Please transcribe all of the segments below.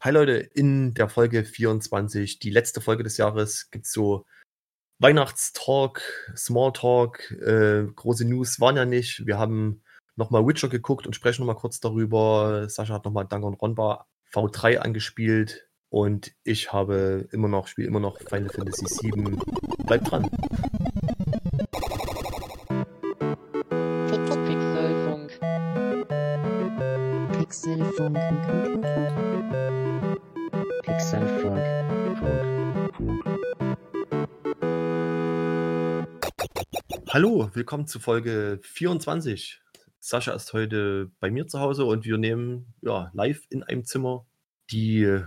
Hi Leute, in der Folge 24, die letzte Folge des Jahres, gibt es so Weihnachtstalk, Smalltalk, äh, große News waren ja nicht. Wir haben nochmal Witcher geguckt und sprechen nochmal kurz darüber. Sascha hat nochmal Danganronpa V3 angespielt und ich habe immer noch, spiele immer noch Final Fantasy VII. Bleibt dran. Pixelfunk. Pixelfunk. Pixelfunk. Hallo, willkommen zu Folge 24. Sascha ist heute bei mir zu Hause und wir nehmen ja, live in einem Zimmer die, äh,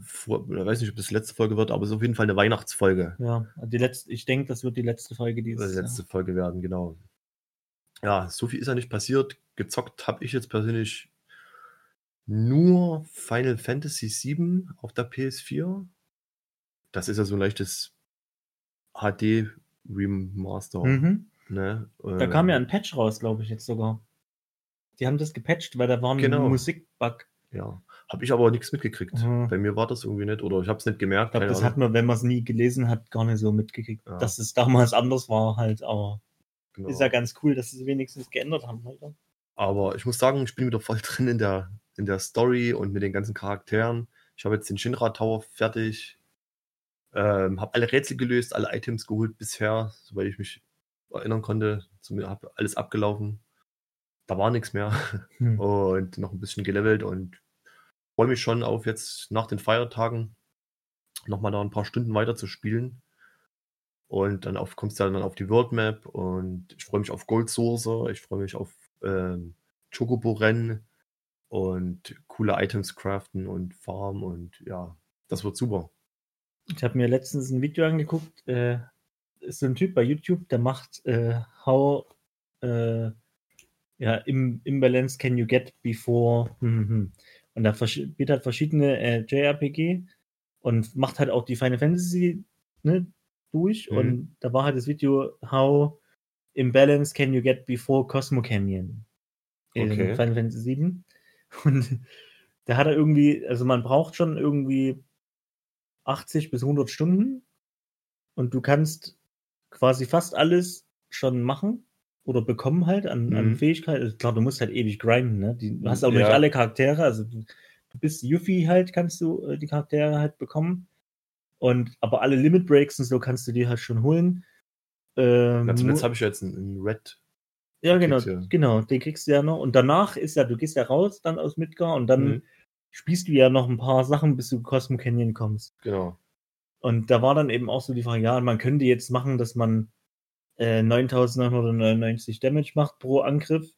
vor, ich weiß nicht, ob das die letzte Folge wird, aber es ist auf jeden Fall eine Weihnachtsfolge. Ja, die letzte, ich denke, das wird die letzte Folge Die dieses letzte Folge werden, genau. Ja, so viel ist ja nicht passiert. Gezockt habe ich jetzt persönlich nur Final Fantasy VII auf der PS4. Das ist ja so ein leichtes HD-Remaster. Jahr. Mhm. Ne? Da Äh, kam ja ein Patch raus, glaube ich, jetzt sogar. Die haben das gepatcht, weil da war ein Genau. Musikbug. Ja, habe ich aber nichts mitgekriegt. Mhm. Bei mir war das irgendwie nicht oder ich habe es nicht gemerkt. Ich glaube, das Ahnung. hat man, wenn man es nie gelesen hat, gar nicht so mitgekriegt. Ja. Dass es damals anders war halt, aber Genau. ist ja ganz cool, dass sie es wenigstens geändert haben. Halt. Aber ich muss sagen, ich bin wieder voll drin in der, in der Story und mit den ganzen Charakteren. Ich habe jetzt den Shinra Tower fertig. Ähm, habe alle Rätsel gelöst, alle Items geholt bisher, soweit ich mich erinnern konnte. Habe alles abgelaufen. Da war nichts mehr. Hm. Und noch ein bisschen gelevelt und freue mich schon auf jetzt nach den Feiertagen nochmal da ein paar Stunden weiter zu spielen. Und dann auf, kommst du dann auf die World Map und ich freue mich auf Gold Source, ich freue mich auf ähm, Chocobo-Rennen und coole Items craften und farmen und ja, das wird super. Ich habe mir letztens ein Video angeguckt, äh, ist so ein Typ bei YouTube, der macht äh, How äh, ja, im, Imbalance can you get before hm, hm. und da spielt halt verschiedene äh, JRPG und macht halt auch die Final Fantasy ne, durch Mhm. und da war halt das Video How Imbalance can you get before Cosmo Canyon in Okay. Final Fantasy 7 und da hat er irgendwie, also man braucht schon irgendwie 80 bis 100 Stunden und du kannst quasi fast alles schon machen oder bekommen halt an, an Mhm. Fähigkeiten. Also Klar, du musst halt ewig grinden, ne? Die, du hast auch nicht Ja. alle Charaktere, also du, du bist Yuffie halt, kannst du äh, die Charaktere halt bekommen. Und aber alle Limit Breaks und so kannst du dir halt schon holen. Ähm, Ja, nur- habe ich jetzt einen, Red. ja, genau, ja- genau, den kriegst du ja noch. Und danach ist ja, du gehst ja raus dann aus Midgar und dann Mhm. Spielst du ja noch ein paar Sachen, bis du Cosmo Canyon kommst. Genau. Und da war dann eben auch so die Frage, ja, man könnte jetzt machen, dass man äh, 9999 Damage macht pro Angriff.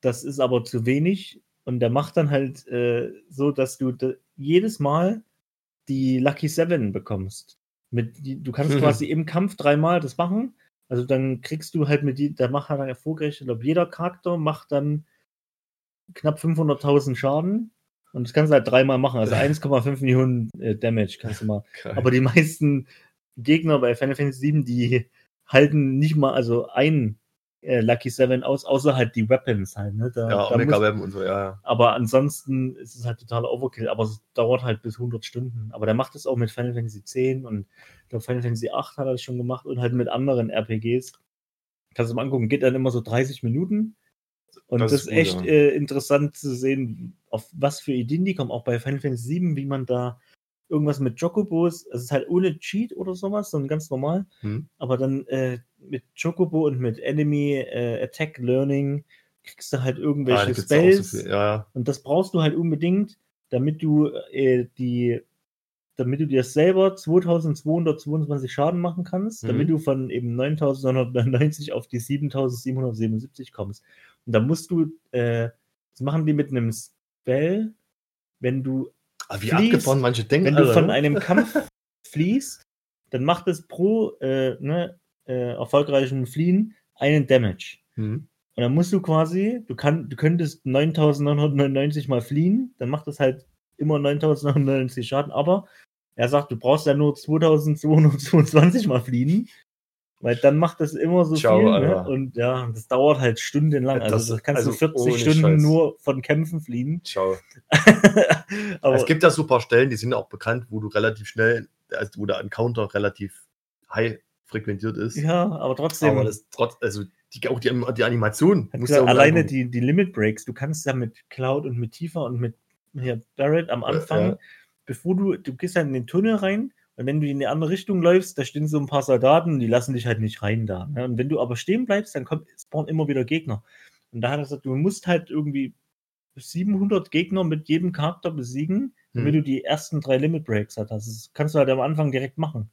Das ist aber zu wenig. Und der macht dann halt äh, so, dass du de- jedes Mal die Lucky Seven bekommst. Mit, du kannst Mhm. quasi im Kampf dreimal das machen. Also dann kriegst du halt mit die, der macht halt dann erfolgreich, ich glaube, jeder Charakter macht dann knapp 500.000 Schaden. Und das kannst du halt dreimal machen. Also 1,5 Millionen äh, Damage kannst du mal. Geil. Aber die meisten Gegner bei Final Fantasy 7, die halten nicht mal also ein äh, Lucky Seven aus, außer halt die Weapons halt. Ne? Da, ja, da Omega muss, Web und so, ja, ja. aber ansonsten ist es halt totaler Overkill. Aber es dauert halt bis 100 Stunden. Aber der macht das auch mit Final Fantasy 10 und ich glaube Final Fantasy 8 hat er das schon gemacht und halt mit anderen RPGs. Kannst du mal angucken, geht dann immer so 30 Minuten. Und Das das, ist gut, echt ja. äh, interessant zu sehen, auf was für Ideen die kommen. Auch bei Final Fantasy 7, wie man da irgendwas mit Chocobos, es ist halt ohne Cheat oder sowas, sondern ganz normal. Hm. Aber dann äh, mit Chocobo und mit Enemy äh, Attack Learning kriegst du halt Ah, irgendwelche auch Spells. so ja. Und das brauchst du halt unbedingt, damit du äh, die, damit du dir selber 2222 Schaden machen kannst, Mhm. damit du von eben 9999 auf die 7777 kommst. Und da musst du, äh, das machen die mit einem Spell, wenn du, Aber wie Fließt, abgefahren manche denken. wenn du von ne? einem Kampf fließt, dann macht es pro äh, ne, äh, erfolgreichen Fliehen einen Damage. Hm. Und dann musst du quasi, du, kann, du könntest 9999 mal fliehen, dann macht das halt immer 9999 Schaden, aber er sagt, du brauchst ja nur 2222 mal fliehen Weil dann macht das immer so Ciao, viel. Ne? Und ja, das dauert halt stundenlang. Das- also das kannst also du 40 ohne Stunden Scheiß. nur von Kämpfen fliehen. Ciao. Aber es gibt ja so ein paar Stellen, die sind auch bekannt, wo du relativ schnell, also wo der Encounter relativ high frequentiert ist. ja, aber trotzdem. aber das trotz, also die, auch die, die Animation muss gesagt, ja alleine angucken. die, die Limit Breaks, du kannst ja mit Cloud und mit Tifa und mit hier Barrett am Anfang, ja. bevor du, du gehst dann in den Tunnel rein und wenn du in die andere Richtung läufst, da stehen so ein paar Soldaten, die lassen dich halt nicht rein da. Ne? Und wenn du aber stehen bleibst, dann kommt, spawnen immer wieder Gegner. Und da hat er gesagt, du musst halt irgendwie 700 Gegner mit jedem Charakter besiegen, damit Hm. du die ersten drei Limit Breaks hast. Das kannst du halt am Anfang direkt machen.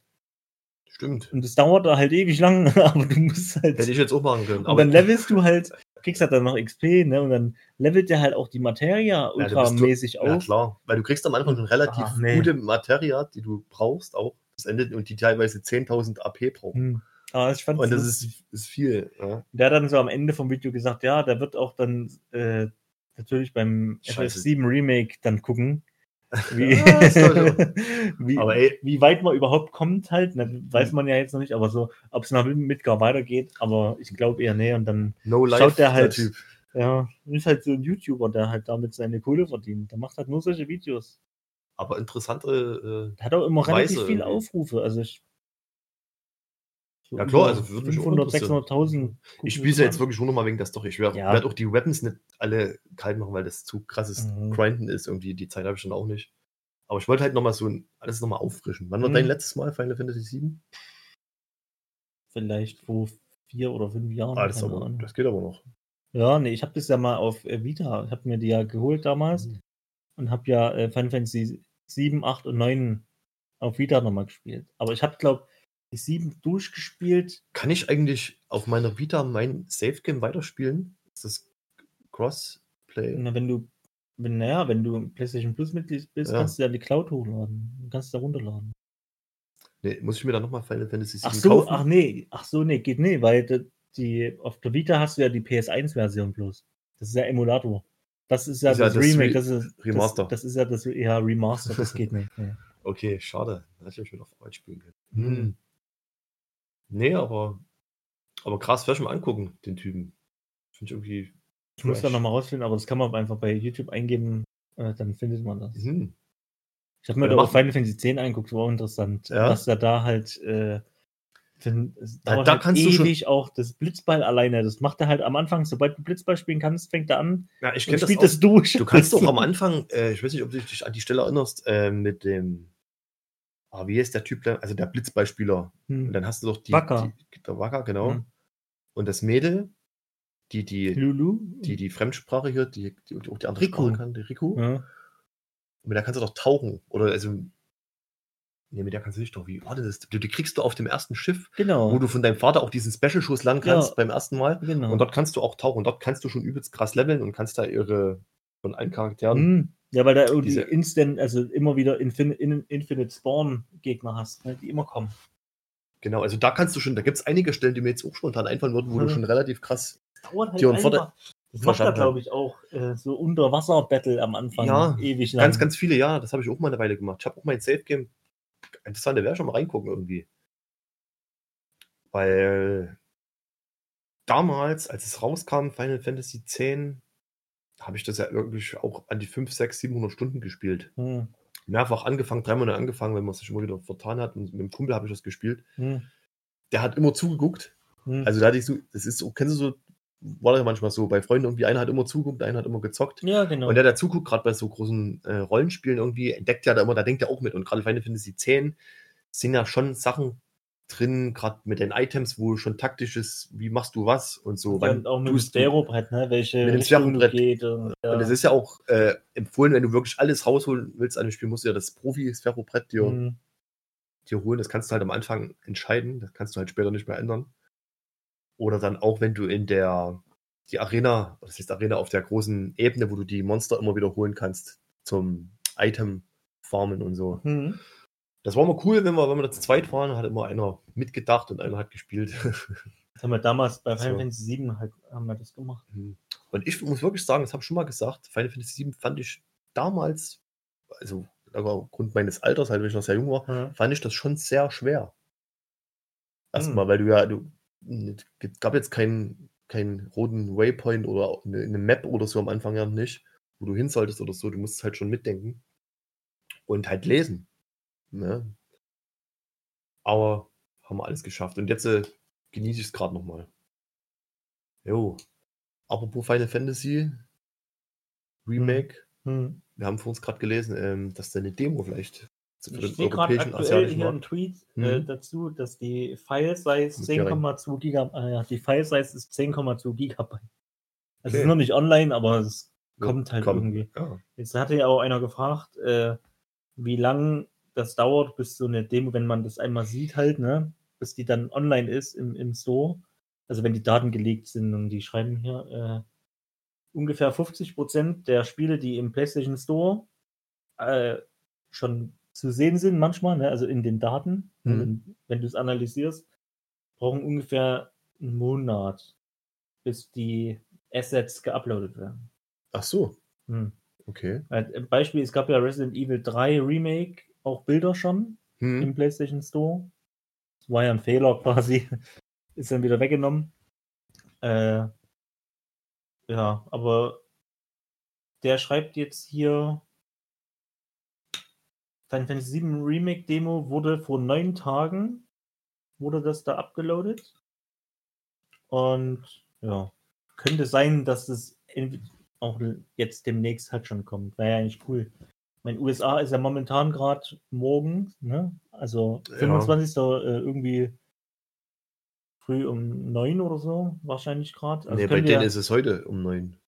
Stimmt. Und das dauert da halt ewig lang, aber du musst halt. Hätte ich jetzt auch machen können. Und dann levelst du halt, kriegst halt dann noch XP, ne? Und dann levelt der halt auch die Materia ultramäßig ja, auf. klar. Weil du kriegst am Anfang schon relativ Ah, nee. gute Materia, die du brauchst, auch das Ende und die teilweise 10.000 AP brauchen. Hm. Aber ich fand Und das ist, ist viel. Ja. der hat dann so am Ende vom Video gesagt, ja, der wird auch dann äh, natürlich beim Scheiße. FF7 Remake dann gucken, wie, wie, Aber ey, wie weit man überhaupt kommt halt, ne, weiß man ja jetzt noch nicht, aber so, ob es nach Midgar weitergeht, aber ich glaube eher nee und dann, no Schaut der halt- Typ. ja, ist halt so ein YouTuber, der halt damit seine Kohle verdient. Der macht halt nur solche Videos. Aber interessante. Äh, Der hat auch immer relativ Weise viele irgendwie. Aufrufe, also ich Ja, klar, also würde mich auch 500, interessieren. 600.000. ich spiele ja jetzt wirklich nur noch mal wegen der Story. Ich werde Ja. werd auch die Weapons nicht alle kalt machen, weil das zu krasses Mhm. Grinden ist. Irgendwie die Zeit habe ich schon auch nicht. Aber ich wollte halt noch mal so ein, alles noch mal auffrischen. Wann war Mhm. dein letztes Mal Final Fantasy VII? vielleicht vor vier oder fünf Jahren. Ah, das, aber, das geht aber noch. Ja, nee, ich habe das ja mal auf äh, Vita, ich habe mir die ja geholt damals Mhm. und habe ja äh, Final Fantasy 7, 8 und 9 auf Vita nochmal gespielt. Aber ich habe, glaube die 7 durchgespielt. Kann ich eigentlich auf meiner Vita mein Safe Game weiterspielen? Ist das Crossplay? Na, wenn du, wenn, naja, wenn du PlayStation Plus Mitglied bist, Ja. kannst du ja die Cloud hochladen. Du kannst da runterladen. Nee, muss ich mir dann nochmal Final Fantasy VII Ach so, kaufen? ach nee, ach so, nee, geht nee, weil die, die auf der Vita hast du ja die PS1-Version bloß. Das ist ja Emulator. Das ist ja Ist ja das, das Remake, Re- das ist Remaster. Das, das ist ja das ja, Remaster, das geht nicht. Nee. Okay, schade. Da hätte ich wieder auf Arbeit spielen können. Hm. Nee, aber, aber krass, werde ich mal angucken, den Typen. Finde ich irgendwie. Ich muss da nochmal rausfinden, aber das kann man einfach bei YouTube eingeben, äh, dann findet man das. Hm. Ich habe mir Ja, da auch Final Fantasy 10 angeguckt, war auch interessant, Ja? was er da halt äh, Ja, dauert da halt kannst du schon- ewig auch das Blitzball alleine. Das macht er halt am Anfang, sobald du Blitzball spielen kannst, fängt er an Ja, ich kenne das, auch. das durch. Du kannst doch am Anfang, äh, ich weiß nicht, ob du dich an die Stelle erinnerst, äh, mit dem. Ah, wie ist der Typ, also der Blitzballspieler. Und Hm. dann hast du doch die. Wacker. Die, der Wacker, genau. Hm. Und das Mädel, die die, Lulu? die, die Fremdsprache hier, die, die auch die andere Riku. Sprache kann, die Riku. Ja. Und mit der kannst du doch tauchen. Oder also. Nee, mit der kannst du nicht doch. Wie war das? Die, die kriegst du auf dem ersten Schiff, Genau. wo du von deinem Vater auch diesen Special-Schuss lernen kannst Ja. beim ersten Mal. genau. Und dort kannst du auch tauchen. Und dort kannst du schon übelst krass leveln und kannst da ihre von allen Charakteren. Hm. Ja, weil da irgendwie Diese- Instant, also immer wieder Infin in, Infinite Spawn-Gegner hast, ne, die immer kommen. Genau, also da kannst du schon, da gibt es einige Stellen, die mir jetzt auch spontan einfallen würden, wo du Mhm. schon relativ krass. dauert halt Vorder-. Das macht er, glaube ich, auch äh, so Unterwasser-Battle am Anfang Ja, ewig lang. Ganz, ganz viele, ja, das habe ich auch mal eine Weile gemacht. Ich habe auch mein Safe Game. Interessant, da wäre schon mal reingucken irgendwie. Weil damals, als es rauskam, Final Fantasy X, habe ich das ja wirklich auch an die 5, 6, 700 Stunden gespielt. Hm, Mehrfach angefangen, dreimal neu angefangen, wenn man sich immer wieder vertan hat. Und mit dem Kumpel habe ich das gespielt. hm, Der hat immer zugeguckt. hm. Also da hatte ich so, das ist so, kennst du so, war ja manchmal so bei Freunden irgendwie, einer hat immer zugeguckt, einer hat immer gezockt. ja, genau. Und der, der zuguckt, gerade bei so großen äh, Rollenspielen irgendwie, entdeckt ja da immer, da denkt er auch mit. Und gerade Final Fantasy X sind ja schon Sachen drin, gerade mit den Items, wo schon taktisch ist, wie machst du was und so. ja, und auch mit dem Sphärobrett, ne? welche Mit dem Sphärobrett. geht. Und, ja. Und es ist ja auch äh, empfohlen, wenn du wirklich alles rausholen willst an dem Spiel, musst du ja das Profi-Sphärobrett dir, Hm, dir holen. Das kannst du halt am Anfang entscheiden. Das kannst du halt später nicht mehr ändern. Oder dann auch, wenn du in der die Arena, das ist Arena auf der großen Ebene, wo du die Monster immer wiederholen kannst zum Item farmen und so. hm. Das war mal cool, wenn wir, wenn wir da zu zweit waren, hat immer einer mitgedacht und einer hat gespielt. Das haben wir damals bei Final So. Fantasy 7 halt, haben wir das gemacht. Und ich muss wirklich sagen, das habe ich schon mal gesagt, Final Fantasy VII fand ich damals, also aufgrund meines Alters, halt, wenn ich noch sehr jung war, Ja. fand ich das schon sehr schwer. Erstmal, weil du ja, du es gab jetzt keinen keinen roten Waypoint oder eine, eine Map oder so am Anfang ja nicht, wo du hin solltest oder so. Du musst halt schon mitdenken und halt lesen. Ne? Aber haben wir alles geschafft. Und jetzt äh, genieße ich es gerade nochmal. Jo. Apropos Final Fantasy Remake. Hm. Wir haben vor uns gerade gelesen, ähm, dass da eine Demo vielleicht für ich sehe gerade aktuell hier einen Tweet äh, mhm. dazu, dass die File-Size 10,2 Gigabyte, äh, die File-Size ist 10,2 Gigabyte. Also okay. ist noch nicht online, aber es kommt halt komm. irgendwie. Ja. Jetzt hatte ja auch einer gefragt, äh, wie lang das dauert, bis so eine Demo, wenn man das einmal sieht halt, ne, bis die dann online ist im, im Store. Also wenn die Daten gelegt sind und die schreiben hier, äh, ungefähr 50% der Spiele, die im PlayStation Store äh, schon zu sehen sind manchmal, ne? also in den Daten, mhm. wenn, wenn du es analysierst, brauchen ungefähr einen Monat, bis die Assets geuploadet werden. Ach so. Hm. Okay. Beispiel, es gab ja Resident Evil 3 Remake, auch Bilder schon hm. im PlayStation Store. Das war ja ein Fehler quasi. Ist dann wieder weggenommen. Äh, ja, aber der schreibt jetzt hier, Final Fantasy VII Remake Demo wurde vor neun Tagen, wurde das da abgeloadet. Und ja, könnte sein, dass es auch jetzt demnächst halt schon kommt. Wäre ja eigentlich cool. Mein USA ist ja momentan gerade morgen, ne? Also 25. Ja. Äh, irgendwie früh um neun oder so, wahrscheinlich gerade. Also nee, bei denen ja, ist es heute um neun.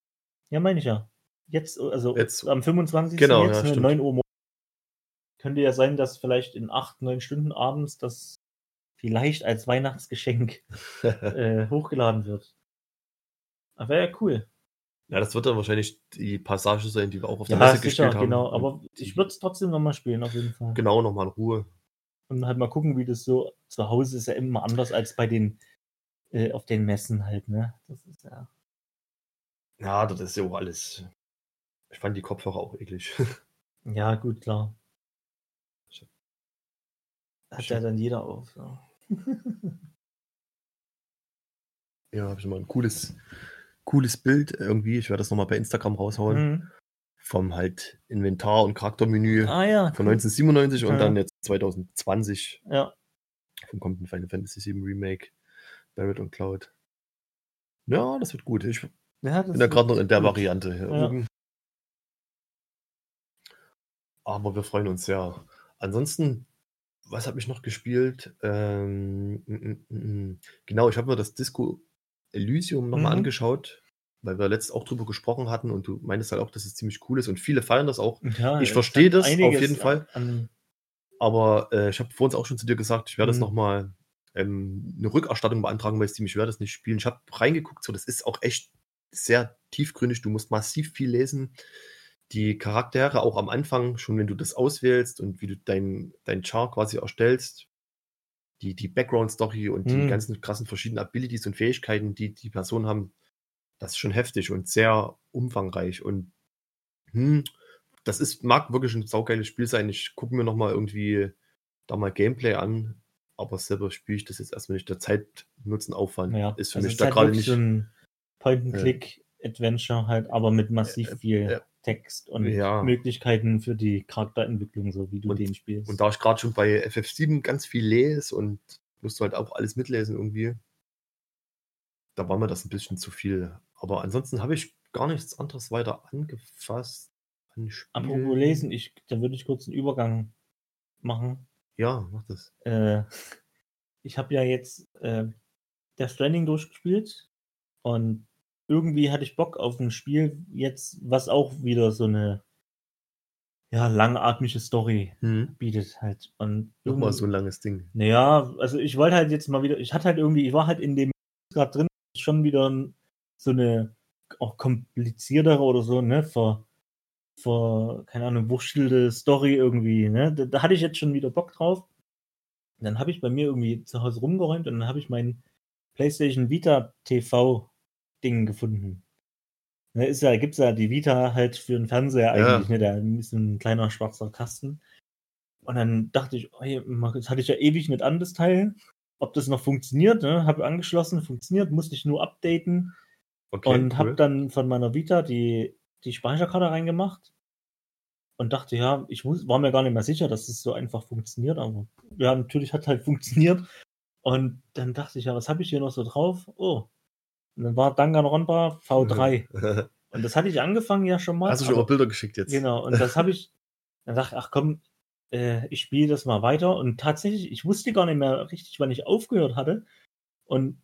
Ja, meine ich ja. Jetzt, also jetzt, am 25. Genau, jetzt ja, 9 Uhr morgens könnte ja sein, dass vielleicht in acht, neun Stunden abends das vielleicht als Weihnachtsgeschenk äh, hochgeladen wird. Aber wäre ja cool. Ja, das wird dann wahrscheinlich die Passage sein, die wir auch auf der ja, Messe gespielt haben. Genau, aber ich würde es trotzdem nochmal spielen, auf jeden Fall. Genau, nochmal in Ruhe. Und halt mal gucken, wie das so zu Hause ist ja immer anders als bei den äh, auf den Messen halt, ne? Das ist ja. Ja, das ist ja auch alles. Ich fand die Kopfhörer auch eklig. ja, gut, klar. Hat ja dann jeder auf. Ja, ja habe ich mal ein cooles, cooles Bild irgendwie. Ich werde das nochmal bei Instagram raushauen. Mhm. Vom halt Inventar- und Charaktermenü ah, ja, von 1997 ja. und dann jetzt 2020 ja. vom kommenden Final Fantasy VII Remake, Barrett und Cloud. Ja, das wird gut. Ich bin ja gerade noch in der gut. Variante. Ja. Aber wir freuen uns sehr. Ansonsten was habe ich noch gespielt? Ähm, m, m, m, genau, ich habe mir das Disco Elysium nochmal mhm. angeschaut, weil wir letztens auch drüber gesprochen hatten und du meintest halt auch, dass es ziemlich cool ist und viele feiern das auch. Ja, ich verstehe das auf jeden Fall. Aber äh, ich habe vor uns auch schon zu dir gesagt, ich werde mhm. das nochmal ähm, eine Rückerstattung beantragen, weil es ziemlich schwer das nicht spielen. Ich habe reingeguckt, so das ist auch echt sehr tiefgründig. Du musst massiv viel lesen die Charaktere auch am Anfang, schon wenn du das auswählst und wie du dein, dein Char quasi erstellst, die, die Background-Story und die mhm. ganzen krassen verschiedenen Abilities und Fähigkeiten, die die Personen haben, das ist schon heftig und sehr umfangreich. Und hm, das ist, mag wirklich ein saugeiles Spiel sein. Ich gucke mir nochmal irgendwie da mal Gameplay an, aber selber spiele ich das jetzt erstmal nicht. Der Zeitnutzen-Aufwand ja, ist für also mich da halt gerade nicht. So ein Point-and-Click-Adventure halt, aber mit massiv viel. Äh, äh, Text und ja. Möglichkeiten für die Charakterentwicklung, so wie du und, den spielst. Und da ich gerade schon bei FF7 ganz viel lese und musst du halt auch alles mitlesen irgendwie, da war mir das ein bisschen zu viel. Aber ansonsten habe ich gar nichts anderes weiter angefasst. An Apropos lesen, ich, da würde ich kurz einen Übergang machen. Ja, mach das. Äh, ich habe ja jetzt äh, der Stranding durchgespielt und irgendwie hatte ich Bock auf ein Spiel jetzt, was auch wieder so eine ja, langatmige Story mhm. bietet halt. Und Nochmal so ein langes Ding. Naja, also ich wollte halt jetzt mal wieder, ich hatte halt irgendwie, ich war halt in dem gerade drin, schon wieder so eine auch kompliziertere oder so, ne, vor, vor keine Ahnung, wurschtelde Story irgendwie, ne, da, da, hatte ich jetzt schon wieder Bock drauf. Und dann habe ich bei mir irgendwie zu Hause rumgeräumt und dann habe ich mein PlayStation Vita TV Dingen gefunden. Ne, ist ja, gibt's ja die Vita halt für den Fernseher eigentlich, ja. ne? Da ist ein kleiner schwarzer Kasten. Und dann dachte ich, oh, das hatte ich ja ewig nicht an, das Teil. ob das noch funktioniert. Ne? Habe angeschlossen, funktioniert, musste ich nur updaten Okay, und cool. habe dann von meiner Vita die, die Speicherkarte reingemacht und dachte, ja, ich wus- war mir gar nicht mehr sicher, dass es so einfach funktioniert, aber ja, natürlich hat halt funktioniert. Und dann dachte ich, ja, was habe ich hier noch so drauf? Oh, und dann war Danganronpa V3. Und das hatte ich angefangen ja schon mal. Hast du schon mal Bilder geschickt jetzt? Genau, und das habe ich, dann dachte ich, ach komm, äh, ich spiele das mal weiter. Und tatsächlich, ich wusste gar nicht mehr richtig, wann ich aufgehört hatte. Und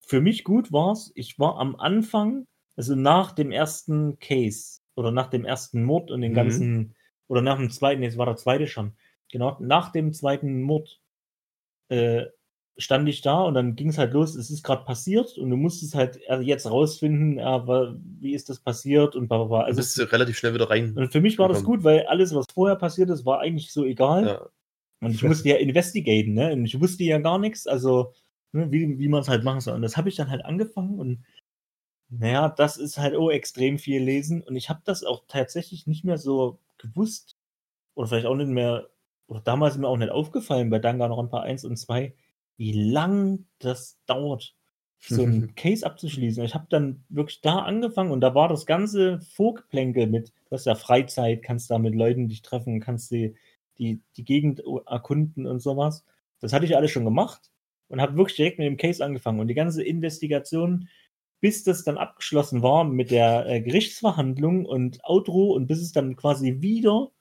für mich gut war's, ich war am Anfang, also nach dem ersten Case oder nach dem ersten Mord und den Mhm. ganzen, oder nach dem zweiten, es war der zweite schon. Genau, nach dem zweiten Mord äh, stand ich da und dann ging es halt los, es ist gerade passiert und du musstest halt äh, jetzt rausfinden, äh, wa- wie ist das passiert und bla bla bla. Du Also bist relativ schnell wieder rein. und für mich war das gut, weil alles, was vorher passiert ist, war eigentlich so egal. Ja. Und ich musste ja investigaten, ne? Und ich wusste ja gar nichts, also ne, wie, wie man es halt machen soll. Und das habe ich dann halt angefangen und naja, das ist halt oh extrem viel lesen. Und ich habe das auch tatsächlich nicht mehr so gewusst. Oder vielleicht auch nicht mehr, oder damals mir auch nicht aufgefallen bei Danganronpa 1 und 2, wie lang das dauert, so ein Case abzuschließen. Ich habe dann wirklich da angefangen und da war das ganze Vorgeplänkel mit, du hast ja Freizeit, kannst da mit Leuten dich treffen, kannst die, die, die Gegend erkunden und sowas. Das hatte ich alles schon gemacht und habe wirklich direkt mit dem Case angefangen. Und die ganze Investigation, bis das dann abgeschlossen war mit der äh, Gerichtsverhandlung und Outro und bis es dann quasi wieder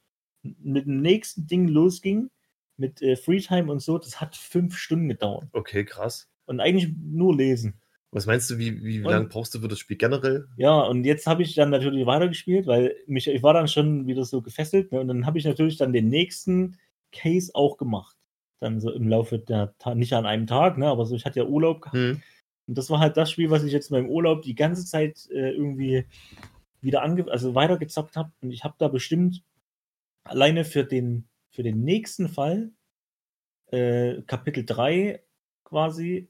mit dem nächsten Ding losging, mit äh, Freetime und so, das hat fünf Stunden gedauert. Okay, krass. Und eigentlich nur lesen. Was meinst du, wie, wie lange brauchst du für das Spiel generell? Ja, und jetzt habe ich dann natürlich weitergespielt, weil mich, ich war dann schon wieder so gefesselt. Ne? Und dann habe ich natürlich dann den nächsten Case auch gemacht. Dann so im Laufe der Ta nicht an einem Tag, ne? aber so, ich hatte ja Urlaub gehabt. Hm. Und das war halt das Spiel, was ich jetzt in meinem Urlaub die ganze Zeit äh, irgendwie wieder ange also weitergezockt habe. Und ich habe da bestimmt alleine für den, für den nächsten Fall, äh, Kapitel 3 quasi,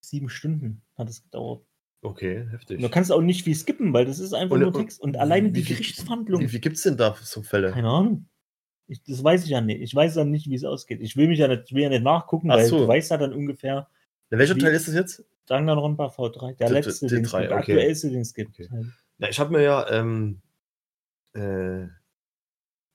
sieben Stunden hat es gedauert. Okay, heftig. Und du kannst auch nicht viel skippen, weil das ist einfach Und- nur und Text. Und alleine die wie Gerichtsverhandlung. Wie viel gibt es denn da so Fälle? Keine Ahnung. Ich, das weiß ich ja nicht. Ich weiß dann nicht, wie es ausgeht. Ich will mich ja nicht, ich will ja nicht nachgucken, Ach weil so. du weißt ja dann ungefähr, Na, welcher wie- Teil ist das jetzt? Danganronpa V3, der Der- letzte, der den es gibt, der okay. aktuellste, den es gibt. Okay. Na, ich habe mir ja ähm, äh,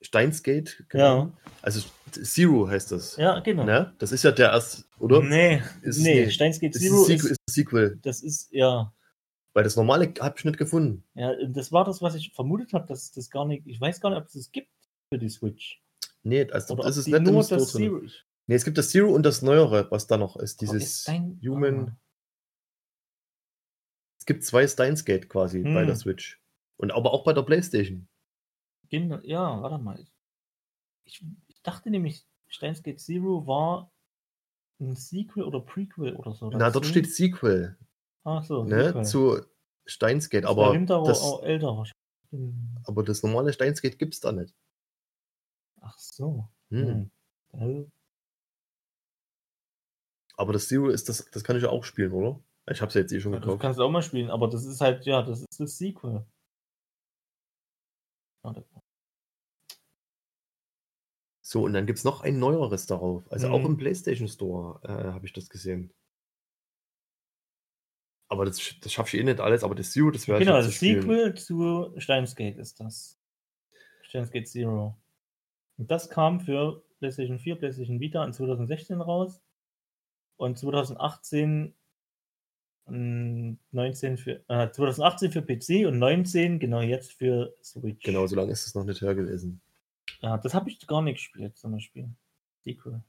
Steinsgate genommen. Also Zero heißt das. Ja, genau. Ne? Das ist ja der erste, oder? Nee, Ist- nee, nee. Steins Gate Das ist Zero ist, ist ein Sequel. das ist, ja, Weil das normale habe ich nicht gefunden. ja, das war das, was ich vermutet habe, dass das gar nicht, ich weiß gar nicht, ob es das gibt für die Switch. Nee, also Oder das ist nicht nur das. Zero ist. Nee, es gibt das Zero und das Neuere, was da noch ist. Dieses ist dein- Human. ah. Es gibt zwei Steinsgate quasi bei Hm. der Switch. Und aber auch bei der Playstation. Genau, ja, warte mal. Ich, ich dachte nämlich, Steins Gate Zero war ein Sequel oder Prequel oder so. Na, dort steht Sequel, Ach so, ne? Sequel. Zu Steinsgate. Das Aber das, auch älter wahrscheinlich. Hm, aber das normale Steinsgate gibt es da nicht. Ach so. Hm. Hm. Aber das Zero ist das, das kann ich ja auch spielen, oder? Ich habe es jetzt eh schon Ja, das gekauft. kannst du auch mal spielen, aber das ist halt, ja, das ist das Sequel. Warte. So, und dann gibt es noch ein neueres darauf. Also auch Mhm. im PlayStation Store äh, habe ich das gesehen. Aber das, das schaffe ich eh nicht alles, aber das Zero, das wäre Genau, das Sequel zu Steins Gate ist das. Steins Gate Zero. Und das kam für PlayStation 4, PlayStation Vita in 2016 raus. Und 2018 mm, 19 für, äh, 2018 für PC und 19 genau jetzt für Switch. Genau, so lange ist es noch nicht her gewesen. Ja, das habe ich gar nicht gespielt zum Beispiel. Sequel.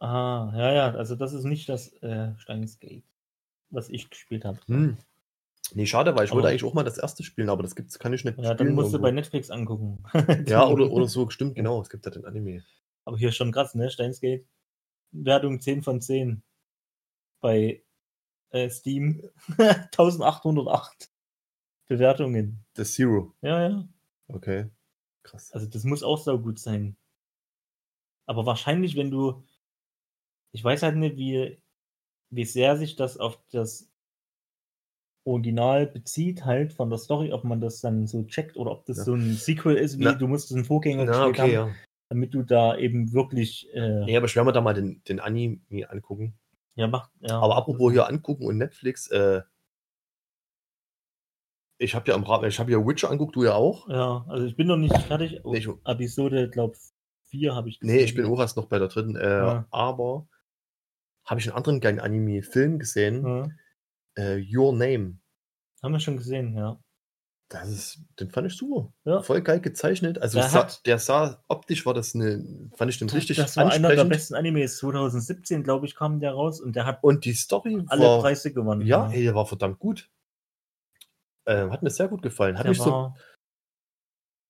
Ah, ja, ja, also das ist nicht das äh, Steins Gate, was ich gespielt habe. Hm. Nee, schade, weil ich Aber- wollte eigentlich auch mal das erste spielen, aber das gibt's, kann ich nicht Ja, dann musst du irgendwo. bei Netflix angucken. ja, oder, oder so, stimmt, genau. Es gibt ja den Anime. Aber hier schon krass, ne? Steins Gate. Wertung 10 von 10. Bei äh, Steam 1808 Bewertungen. Das Zero. Ja, ja. Okay. Krass. Also das muss auch so gut sein. Aber wahrscheinlich, wenn du. Ich weiß halt nicht, wie, wie sehr sich das auf das Original bezieht, halt von der Story, ob man das dann so checkt oder ob das Ja. so ein Sequel ist, wie Na- du musst einen Vorgänger Na, okay, haben. ja. damit du da eben wirklich. Äh, Nee, aber ich werde mir da mal den, den Anime angucken. ja, mach, ja, Aber apropos hier angucken und Netflix, äh, ich habe ja am Ra- ich habe ja Witcher anguckt, du ja auch. Ja, also ich bin noch nicht fertig. Nee, ich- Episode, glaube vier habe ich Nee, ich bin auch erst noch bei der dritten. Äh, Ja. Aber habe ich einen anderen geilen Anime-Film gesehen, Ja, äh, Your Name. haben wir schon gesehen, ja. Das ist, den fand ich super. Ja. Voll geil gezeichnet. Also Der sah, der sah optisch war das eine, fand ich den richtig das war einer der besten Animes. 2017, glaube ich, kam der raus und der hat Und die Story alle war, Preise gewonnen. ja, ey, der war verdammt gut. Ähm, hat mir sehr gut gefallen. Hat der mich so,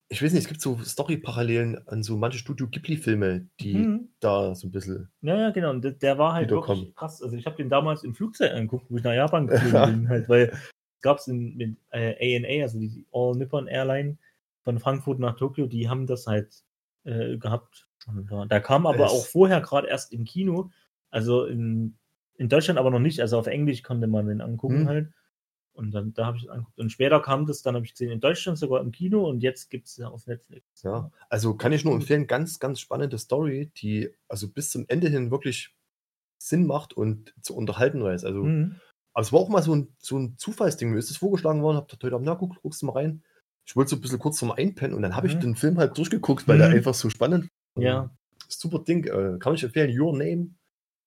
ich weiß nicht, es gibt so Story-Parallelen an so manche Studio Ghibli-Filme, die hm, da so ein bisschen. ja, ja, genau. Und der, der war halt wirklich krass. Also ich habe den damals im Flugzeug angeguckt, wo ich nach Japan geflogen bin, halt, weil gab es mit äh, ANA, also die All Nippon Airline von Frankfurt nach Tokio, die haben das halt äh, gehabt. Da kam aber Es- auch vorher gerade erst im Kino, also in, in Deutschland aber noch nicht, also auf Englisch konnte man den angucken Hm. halt. Und dann da habe ich es angeguckt. Und später kam das, dann habe ich gesehen, in Deutschland sogar im Kino und jetzt gibt es ja auf Netflix. Ja, also kann ich nur empfehlen, ganz, ganz spannende Story, die also bis zum Ende hin wirklich Sinn macht und zu unterhalten weiß. Also, Mhm. aber es war auch mal so ein, so ein Zufallsding. Mir ist es vorgeschlagen worden, hab da heute Abend, na, guck, guckst du mal rein. Ich wollte so ein bisschen kurz zum Einpennen und dann habe ich Mhm. den Film halt durchgeguckt, weil der Mhm. einfach so spannend war. Ja, Super Ding. Äh, kann ich empfehlen. Your Name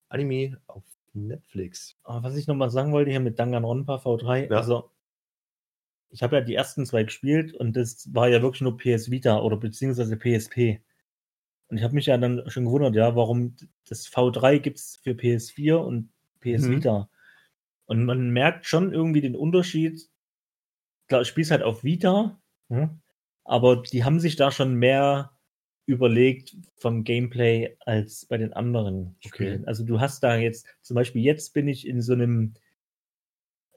Anime auf Netflix. Aber was ich nochmal sagen wollte hier mit Danganronpa V3, Ja. also ich habe ja die ersten zwei gespielt und das war ja wirklich nur PS Vita oder beziehungsweise PSP. Und ich habe mich ja dann schon gewundert, ja, warum das V3 gibt es für PS4 und PS Mhm. Vita. Und man merkt schon irgendwie den Unterschied. Klar, ich spiele halt auf Vita, hm, aber die haben sich da schon mehr überlegt vom Gameplay als bei den anderen Okay. Spielen. Also du hast da jetzt, zum Beispiel jetzt bin ich in so einem,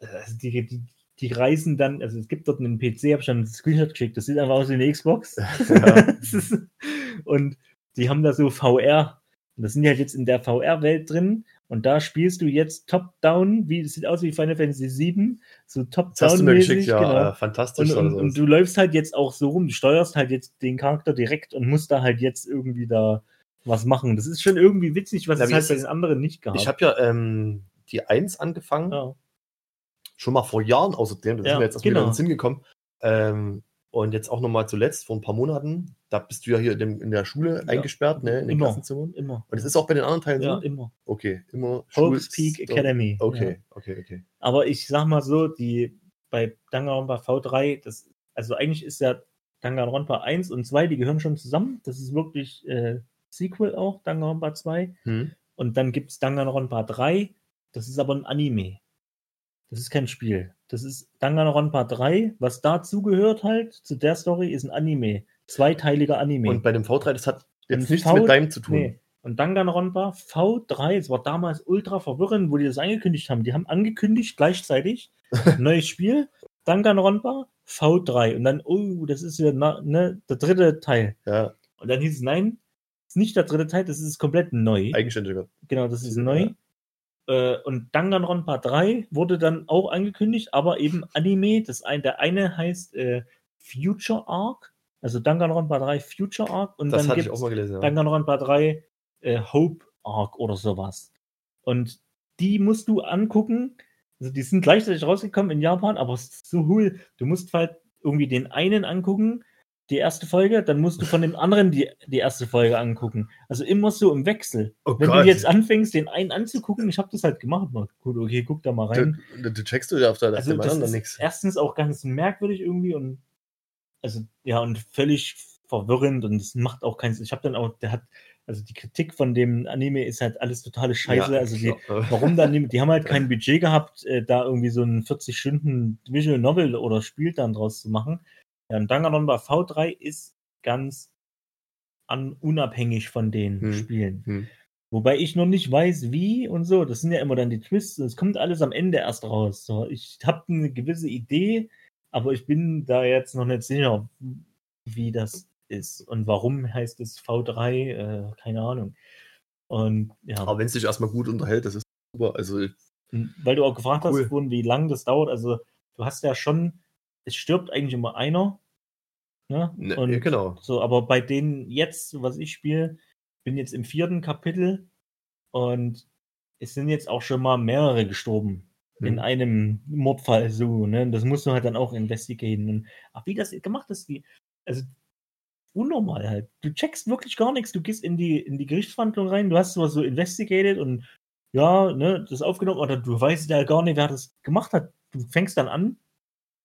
also die, die, die reisen dann, also es gibt dort einen PC, habe ich dann einen Screenshot geschickt, das sieht einfach aus wie eine Xbox. Ja. Und die haben da so VR. Und das sind die halt jetzt in der VR-Welt drin. Und da spielst du jetzt Top-Down, wie sieht aus wie Final Fantasy 7, so Das hast du mir geschickt, ja. genau. Äh, fantastisch. Und, und, und du läufst halt jetzt auch so rum, du steuerst halt jetzt den Charakter direkt und musst da halt jetzt irgendwie da was machen. Das ist schon irgendwie witzig, was Na, es halt bei den anderen nicht gehabt. ich habe ja ähm, die 1 angefangen. ja. schon mal vor Jahren außerdem, das Ja, ist mir jetzt erst wieder genau. in den Sinn gekommen. Ähm, und jetzt auch nochmal zuletzt, vor ein paar Monaten, da bist du ja hier in, der Schule Ja. eingesperrt, ne, in den Immer. Klassenzimmern. immer. Und es ist auch bei den anderen Teilen Ja, so? immer. Okay, immer Hope's Peak Academy. Ja. Okay, okay, okay. Aber ich sag mal so, die bei Danganronpa V3, das, also eigentlich ist ja Danganronpa 1 und 2, die gehören schon zusammen. Das ist wirklich äh, Sequel auch, Danganronpa 2. Hm. Und dann gibt es Danganronpa 3, das ist aber ein Anime. Das ist kein Spiel. Das ist Danganronpa 3, was dazugehört halt, zu der Story, ist ein Anime. Zweiteiliger Anime. Und bei dem V3, das hat jetzt Und nichts V- mit deinem zu tun. Nee. Und Danganronpa V3, es war damals ultra verwirrend, wo die das angekündigt haben. Die haben angekündigt gleichzeitig, neues Spiel, Danganronpa V3. Und dann, oh, das ist ja ne, der dritte Teil. Ja, Und dann hieß es, nein, ist nicht der dritte Teil, das ist komplett neu. eigenständiger. Genau, das ist Ja. Äh, und Danganronpa 3 wurde dann auch angekündigt, aber eben Anime. Das ein, der eine heißt äh, Future Arc, also Danganronpa 3 Future Arc. Und Das dann gibt. Ja. Danganronpa 3 äh, Hope Arc oder sowas. Und die musst du angucken. Also die sind gleichzeitig rausgekommen in Japan, aber es ist so cool. Du musst halt irgendwie den einen angucken, die erste Folge, dann musst du von dem anderen die, die erste Folge angucken. Also immer so im Wechsel. Oh Wenn Gott. du jetzt anfängst, den einen anzugucken, ich habe das halt gemacht, mal gut, okay, guck da mal rein. Du, du checkst du ja auf der Also das anderen ist nichts. erstens auch ganz merkwürdig irgendwie und also ja und völlig verwirrend und es macht auch keinen Sinn. Ich habe dann auch, der hat also die Kritik von dem Anime ist halt alles totale Scheiße. Ja, also die, klar. warum dann die, die haben halt kein Budget gehabt, äh, da irgendwie so ein 40 Stunden Visual Novel oder Spiel dann draus zu machen. Ja, und Danganronpa V3 ist ganz an, unabhängig von den Hm. Spielen. Hm. Wobei ich noch nicht weiß, wie und so. Das sind ja immer dann die Twists. Es kommt alles am Ende erst raus. So, ich habe eine gewisse Idee, aber ich bin da jetzt noch nicht sicher, wie das ist und warum heißt es V3. Äh, keine Ahnung. Und ja, Aber wenn es dich erstmal gut unterhält, das ist super. Also, weil du auch gefragt Cool. hast, wie lang das dauert. Also du hast ja schon, es stirbt eigentlich immer einer Ne? Ne, Und genau. So, aber bei denen jetzt, was ich spiele, bin jetzt im vierten Kapitel und es sind jetzt auch schon mal mehrere gestorben. In Hm. einem Mordfall so, ne? Das musst du halt dann auch investigieren. Und, ach, wie das gemacht ist, wie, also unnormal halt. Du checkst wirklich gar nichts. Du gehst in die, in die Gerichtsverhandlung rein, du hast sowas so investigated und ja, ne, das aufgenommen, oder du weißt ja gar nicht, wer das gemacht hat. Du fängst dann an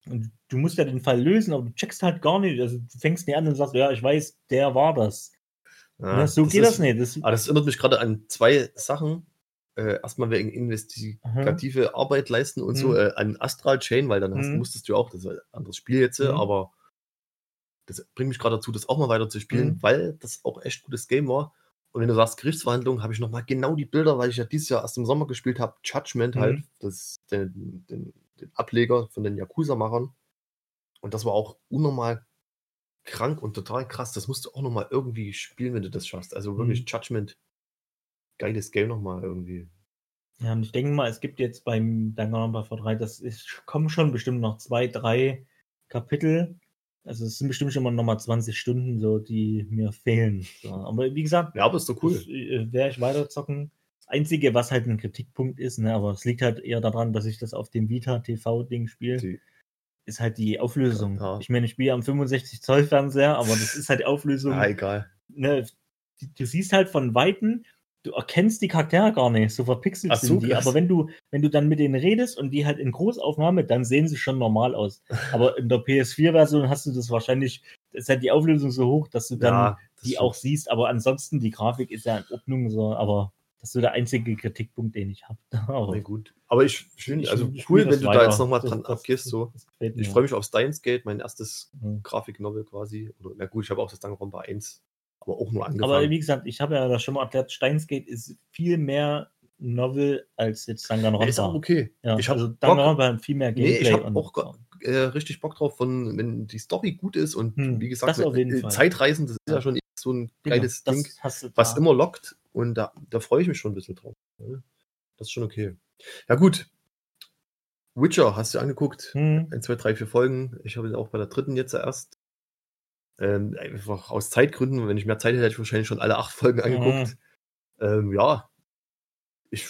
und du musst ja den Fall lösen, aber du checkst halt gar nicht. Also du fängst nicht an und sagst, ja, ich weiß, der war das. Ja, so geht ist- das nicht. Das, Aber das erinnert mich gerade an zwei Sachen. Äh, erstmal wegen investigative Arbeit leisten und so Mhm. äh, an Astral Chain, weil dann hast, Mhm. musstest du auch, das ist ein anderes Spiel jetzt, äh, Mhm. aber das bringt mich gerade dazu, das auch mal weiter zu spielen, Mhm. weil das auch echt gutes Game war. Und wenn du sagst Gerichtsverhandlung, habe ich noch mal genau die Bilder, weil ich ja dieses Jahr erst im Sommer gespielt habe, Judgment Mhm. halt, das ist den, den, den Ableger von den Yakuza-Machern. Und das war auch unnormal krank und total krass. Das musst du auch noch mal irgendwie spielen, wenn du das schaffst. Also wirklich Mhm. Judgment, geiles Game noch mal irgendwie. Ja, und ich denke mal, es gibt jetzt beim Danganronpa 3, das ist, kommen schon bestimmt noch zwei, drei Kapitel. Also es sind bestimmt schon mal nochmal 20 Stunden, so, die mir fehlen. So. Aber wie gesagt, Ja, aber ist doch cool. äh, werde ich weiterzocken. Das Einzige, was halt ein Kritikpunkt ist, ne, aber es liegt halt eher daran, dass ich das auf dem Vita TV-Ding spiele, ist halt die Auflösung. Ja. Ich meine, ich spiele am 65 Zoll Fernseher, aber das ist halt die Auflösung. ja, egal. ne, du, du siehst halt von Weitem, du erkennst die Charaktere gar nicht, so verpixelt so, sind die. krass. Aber wenn du, wenn du dann mit denen redest und die halt in Großaufnahme, dann sehen sie schon normal aus. Aber in der PS4-Version hast du das wahrscheinlich, ist halt die Auflösung so hoch, dass du dann ja, die stimmt. auch siehst. Aber ansonsten, die Grafik ist ja in Ordnung, so, aber das ist so der einzige Kritikpunkt, den ich habe. Na gut. Aber ich finde, also ich cool, wenn du weiter. da jetzt nochmal dran das- abgehst. So. das Ich freue mich auf Steins Gate, mein erstes Mhm. Grafiknovel quasi. Oder, na gut, ich habe auch das Danganronpa 1, aber auch nur angefangen. Aber wie gesagt, ich habe ja das schon mal erklärt, Steins Gate ist viel mehr Novel als jetzt Danganronpa. Ist auch okay. Ja, ich habe also Danganronpa hat viel mehr nee, Gameplay. ich habe auch äh, richtig Bock drauf, von, wenn die Story gut ist und Hm, wie gesagt, äh. Zeitreisen, das ist ja Ja. schon so ein Genau, geiles das Ding, was immer lockt und da, da freue ich mich schon ein bisschen drauf. ne? Das ist schon okay. Ja gut, Witcher hast du angeguckt. Hm, 1, 2, 3, 4 Folgen. Ich habe ihn auch bei der dritten jetzt erst. Ähm, einfach aus Zeitgründen, wenn ich mehr Zeit hätte, hätte ich wahrscheinlich schon alle acht Folgen angeguckt. Ähm, ja, ich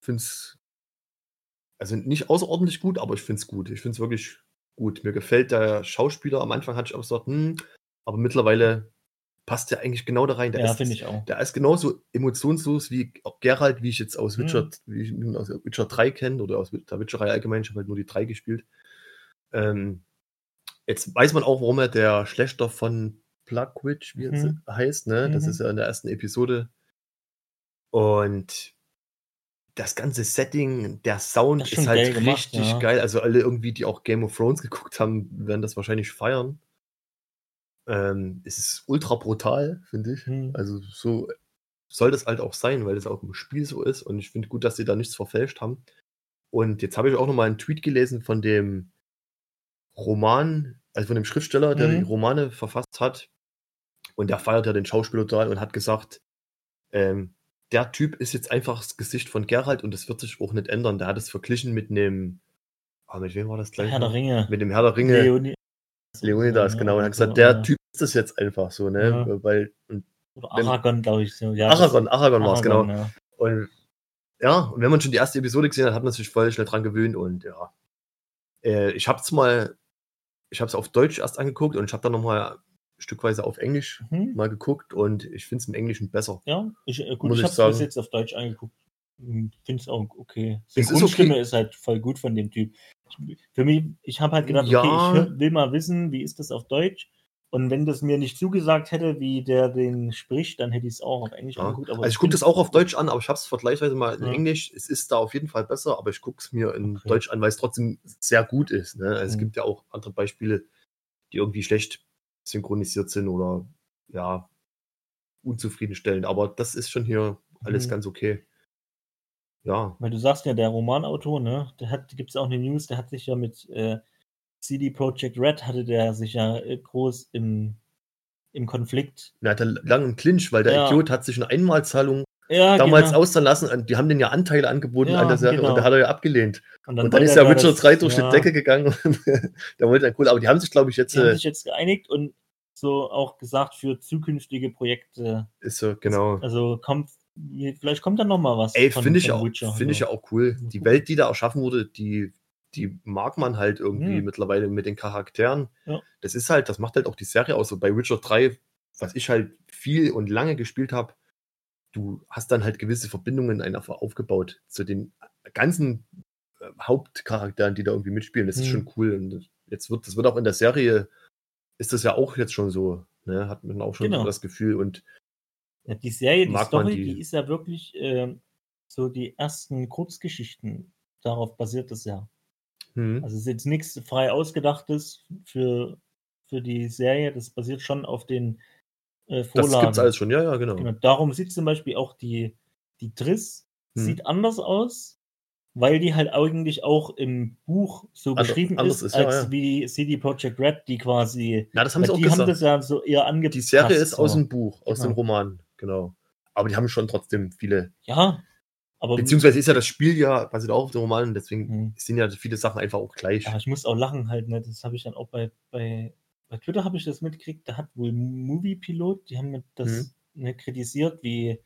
finde es also nicht außerordentlich gut, aber ich finde es gut. Ich finde es wirklich gut. Mir gefällt der Schauspieler. Am Anfang hatte ich auch gesagt, hm, aber mittlerweile passt der eigentlich genau da rein. Der ja, ist, finde ich auch. der ist genauso emotionslos wie auch Geralt, wie ich jetzt aus Mhm. Witcher, wie ich ihn aus Witcher 3 kenne oder aus der Witcherei allgemein. Ich habe halt nur die 3 gespielt. Ähm, jetzt weiß man auch, warum er der Schlechter von Plugwitch, wie Mhm. heißt, ne? Das Mhm. ist ja in der ersten Episode. Und das ganze Setting, der Sound ist ist, halt gemacht, richtig ja. geil. Also alle irgendwie, die auch Game of Thrones geguckt haben, werden das wahrscheinlich feiern. Ähm, es ist ultra brutal, finde ich. Hm. Also so soll das halt auch sein, weil das auch im Spiel so ist. Und ich finde gut, dass sie da nichts verfälscht haben. Und jetzt habe ich auch noch mal einen Tweet gelesen von dem Roman, also von dem Schriftsteller, der Mhm. die Romane verfasst hat. Und der feiert ja den Schauspieler total und hat gesagt, ähm, der Typ ist jetzt einfach das Gesicht von Geralt und das wird sich auch nicht ändern. Der hat es verglichen mit einem, ah, mit wem war das gleich? Herr der? Ringe. Mit dem Herr der Ringe. Leoni Leonidas, Ja, genau. Und hat gesagt, der. Typ ist das jetzt einfach so, ne? Ja. Weil, Oder Aragon, glaube ich. Ja, Aragon, Aragon war es, genau. Ja. Und ja, und wenn man schon die erste Episode gesehen hat, hat man sich voll schnell dran gewöhnt und ja. Äh, ich hab's mal, ich hab's auf Deutsch erst angeguckt und ich habe dann nochmal stückweise auf Englisch Hm? mal geguckt und ich finde es im Englischen besser. Ja, ich, äh, gut, ich ich habe es bis jetzt auf Deutsch angeguckt. Finde es auch okay. Es ist Synchronstimme okay. ist halt voll gut von dem Typ. Ich, für mich, ich habe halt gedacht, Ja. okay, ich will mal wissen, wie ist das auf Deutsch? Und wenn das mir nicht zugesagt hätte, wie der den spricht, dann hätte ich es auch auf Englisch Ja. angeguckt. Also ich gucke das auch auf Deutsch an, aber ich habe es vergleichsweise mal in Ja. Englisch. Es ist da auf jeden Fall besser, aber ich gucke es mir in Okay. Deutsch an, weil es trotzdem sehr gut ist. Ne? Also Es Mhm. gibt ja auch andere Beispiele, die irgendwie schlecht synchronisiert sind oder ja, unzufriedenstellend. Aber das ist schon hier alles Mhm. ganz okay. Ja, Weil du sagst ja, der Romanautor, ne, der hat, gibt es auch eine News, der hat sich ja mit äh, CD Projekt Red hatte der sich ja äh, groß im, im Konflikt. er hatte lange einen Clinch, weil der Ja. Idiot hat sich eine Einmalzahlung Ja, damals genau. auszahlen lassen. Die haben den ja Anteile angeboten Ja, an der Serie genau. und der hat er ja abgelehnt. Und Und dann ist ja da Witcher das- 3 durch ja, die Decke gegangen der wollte dann cool. Aber die haben sich, glaube ich, jetzt. Die haben Äh, sich jetzt geeinigt und so auch gesagt für zukünftige Projekte. Ist so, genau. Also kommt, vielleicht kommt da noch mal was. Ey, finde ich, auch- finde ich ja auch cool. Die Welt, die da erschaffen wurde, die, die mag man halt irgendwie Mhm. mittlerweile mit den Charakteren. Ja. Das ist halt, das macht halt auch die Serie aus. So bei Witcher 3, was ich halt viel und lange gespielt habe, du hast dann halt gewisse Verbindungen einfach aufgebaut zu den ganzen äh, Hauptcharakteren, die da irgendwie mitspielen. Das ist Mhm. schon cool. Und jetzt wird, das wird auch in der Serie, ist das ja auch jetzt schon so, ne? Hat man auch schon Genau. das Gefühl. Und Ja, die Serie, die Mag Story, die- die, ist ja wirklich ähm, so die ersten Kurzgeschichten. Darauf basiert es ja. hm, Also es ist jetzt nichts frei ausgedachtes für, für die Serie. Das basiert schon auf den äh, das Vorlagen. gibt's alles schon, ja, ja, genau. Genau, darum sieht zum Beispiel auch die, die Triss Hm. sieht anders aus, weil die halt eigentlich auch im Buch so geschrieben anders ist, ist, ja, als ja. wie CD Projekt Red, die quasi. Na, das haben sie auch die haben gesagt. das ja so eher angepasst. Die Serie ist aus so. dem Buch, aus Genau. dem Roman, genau. Aber die haben schon trotzdem viele. Ja, aber. Beziehungsweise ist ja das Spiel ja basiert auch auf dem Roman, deswegen Hm. sind ja viele Sachen einfach auch gleich. Ja, ich muss auch lachen halt, ne? Das habe ich dann auch bei, bei, bei Twitter habe ich das mitgekriegt, da hat wohl Movie Pilot, die haben mir das ne, kritisiert, wie